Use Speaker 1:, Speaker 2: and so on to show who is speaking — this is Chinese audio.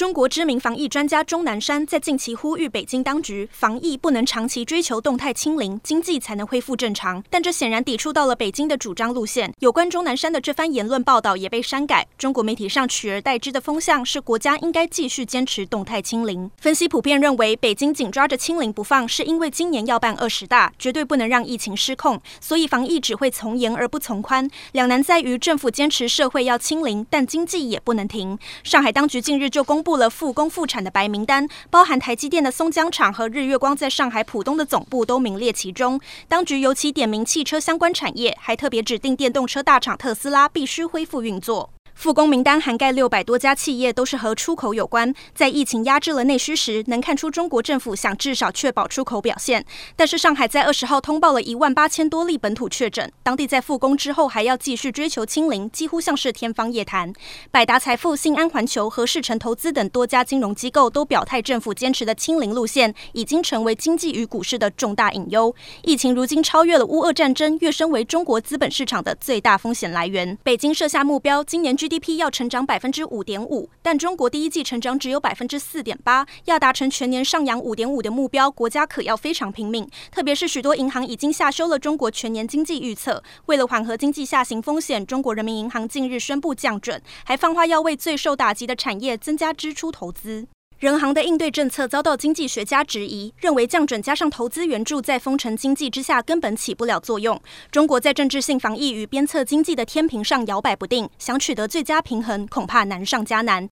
Speaker 1: 中国知名防疫专家钟南山在近期呼吁北京当局，防疫不能长期追求动态清零，经济才能恢复正常。但这显然抵触到了北京的主张路线。有关钟南山的这番言论报道也被删改。中国媒体上取而代之的风向是，国家应该继续坚持动态清零。分析普遍认为，北京紧抓着清零不放，是因为今年要办二十大，绝对不能让疫情失控，所以防疫只会从严而不从宽。两难在于，政府坚持社会要清零，但经济也不能停。上海当局近日就公布。布了复工复产的白名单，包含台积电的松江厂和日月光在上海浦东的总部都名列其中。当局尤其点名汽车相关产业，还特别指定电动车大厂特斯拉必须恢复运作。复工名单涵盖六百多家企业，都是和出口有关。在疫情压制了内需时，能看出中国政府想至少确保出口表现。但是上海在二十号通报了一万八千多例本土确诊，当地在复工之后还要继续追求清零，几乎像是天方夜谭。百达财富、信安环球和世诚投资等多家金融机构都表态，政府坚持的清零路线已经成为经济与股市的重大隐忧。疫情如今超越了乌俄战争，跃升为中国资本市场的最大风险来源。北京设下目标，今年 G GDP 要成长百分之五点五，但中国第一季成长只有百分之四点八，要达成全年上扬五点五的目标，国家可要非常拼命。特别是许多银行已经下修了中国全年经济预测。为了缓和经济下行风险，中国人民银行近日宣布降准，还放话要为最受打击的产业增加支出投资。人行的应对政策遭到经济学家质疑，认为降准加上投资援助，在封城经济之下根本起不了作用。中国在政治性防疫与鞭策经济的天平上摇摆不定，想取得最佳平衡，恐怕难上加难。